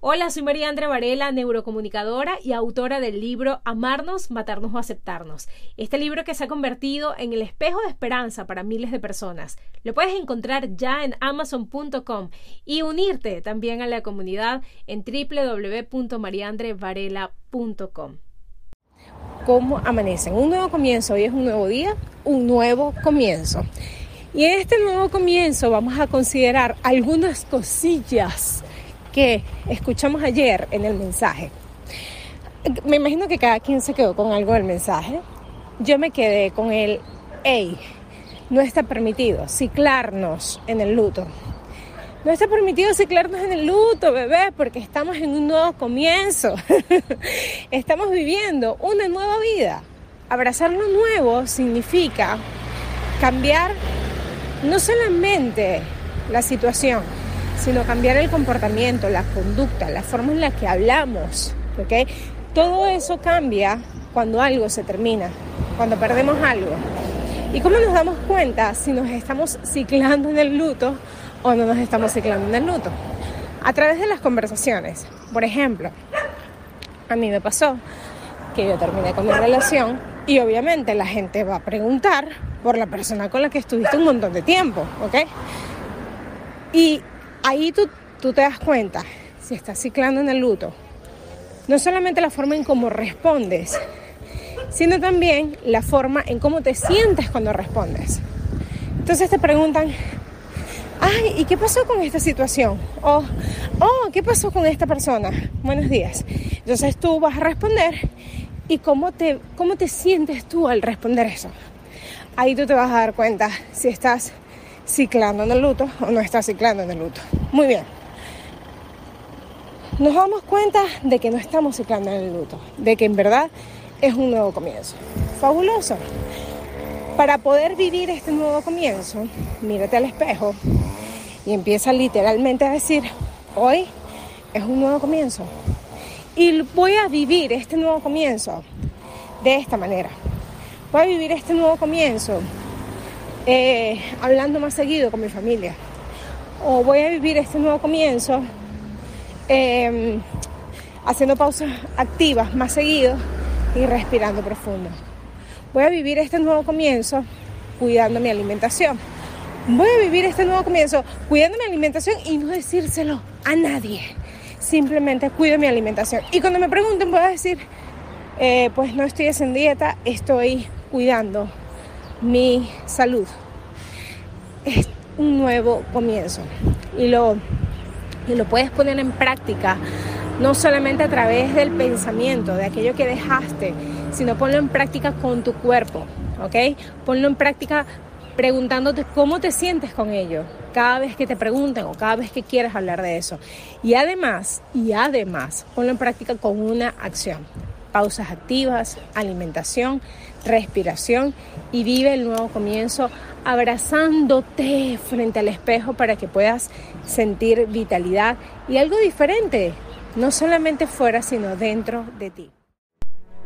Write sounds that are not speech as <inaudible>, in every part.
Hola, soy María Andrea Varela, neurocomunicadora y autora del libro Amarnos, Matarnos o Aceptarnos. Este libro que se ha convertido en el espejo de esperanza para miles de personas. Lo puedes encontrar ya en amazon.com y unirte también a la comunidad en www.mariandrevarela.com. ¿Cómo amanecen? Un nuevo comienzo, hoy es un nuevo día, un nuevo comienzo. Y en este nuevo comienzo vamos a considerar algunas cosillas que escuchamos ayer en el mensaje. Me imagino que cada quien se quedó con algo del mensaje. Yo me quedé con el, hey, no está permitido ciclarnos en el luto. No está permitido ciclarnos en el luto, bebé, porque estamos en un nuevo comienzo. <laughs> estamos viviendo una nueva vida. Abrazar lo nuevo significa cambiar no solamente la situación, sino cambiar el comportamiento, la conducta, la forma en la que hablamos. ¿ok? Todo eso cambia cuando algo se termina, cuando perdemos algo. ¿Y cómo nos damos cuenta si nos estamos ciclando en el luto o no nos estamos ciclando en el luto? A través de las conversaciones. Por ejemplo, a mí me pasó que yo terminé con mi relación y obviamente la gente va a preguntar por la persona con la que estuviste un montón de tiempo, ¿ok? Y ahí tú, tú te das cuenta si estás ciclando en el luto. No solamente la forma en cómo respondes, sino también la forma en cómo te sientes cuando respondes. Entonces te preguntan, ay, ¿y qué pasó con esta situación? O, oh, ¿qué pasó con esta persona? Buenos días. Entonces tú vas a responder y cómo te, cómo te sientes tú al responder eso. Ahí tú te vas a dar cuenta si estás ciclando en el luto o no está ciclando en el luto. Muy bien. Nos damos cuenta de que no estamos ciclando en el luto, de que en verdad es un nuevo comienzo. Fabuloso. Para poder vivir este nuevo comienzo, mírate al espejo y empieza literalmente a decir, hoy es un nuevo comienzo. Y voy a vivir este nuevo comienzo de esta manera. Voy a vivir este nuevo comienzo eh, hablando más seguido con mi familia. O voy a vivir este nuevo comienzo em, haciendo pausas activas más seguido y respirando profundo. Voy a vivir este nuevo comienzo cuidando mi alimentación. Voy a vivir este nuevo comienzo cuidando mi alimentación y no decírselo a nadie. Simplemente cuido mi alimentación. Y cuando me pregunten, voy a decir, eh, pues no estoy en dieta, estoy cuidando mi salud. Es un nuevo comienzo y lo, y lo puedes poner en práctica no solamente a través del pensamiento, de aquello que dejaste, sino ponlo en práctica con tu cuerpo, ¿ok? Ponlo en práctica preguntándote cómo te sientes con ello, cada vez que te pregunten o cada vez que quieras hablar de eso. Y además, y además, ponlo en práctica con una acción pausas activas, alimentación, respiración y vive el nuevo comienzo abrazándote frente al espejo para que puedas sentir vitalidad y algo diferente, no solamente fuera, sino dentro de ti.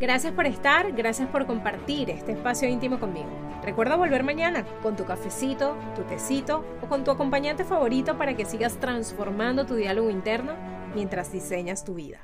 Gracias por estar, gracias por compartir este espacio íntimo conmigo. Recuerda volver mañana con tu cafecito, tu tecito o con tu acompañante favorito para que sigas transformando tu diálogo interno mientras diseñas tu vida.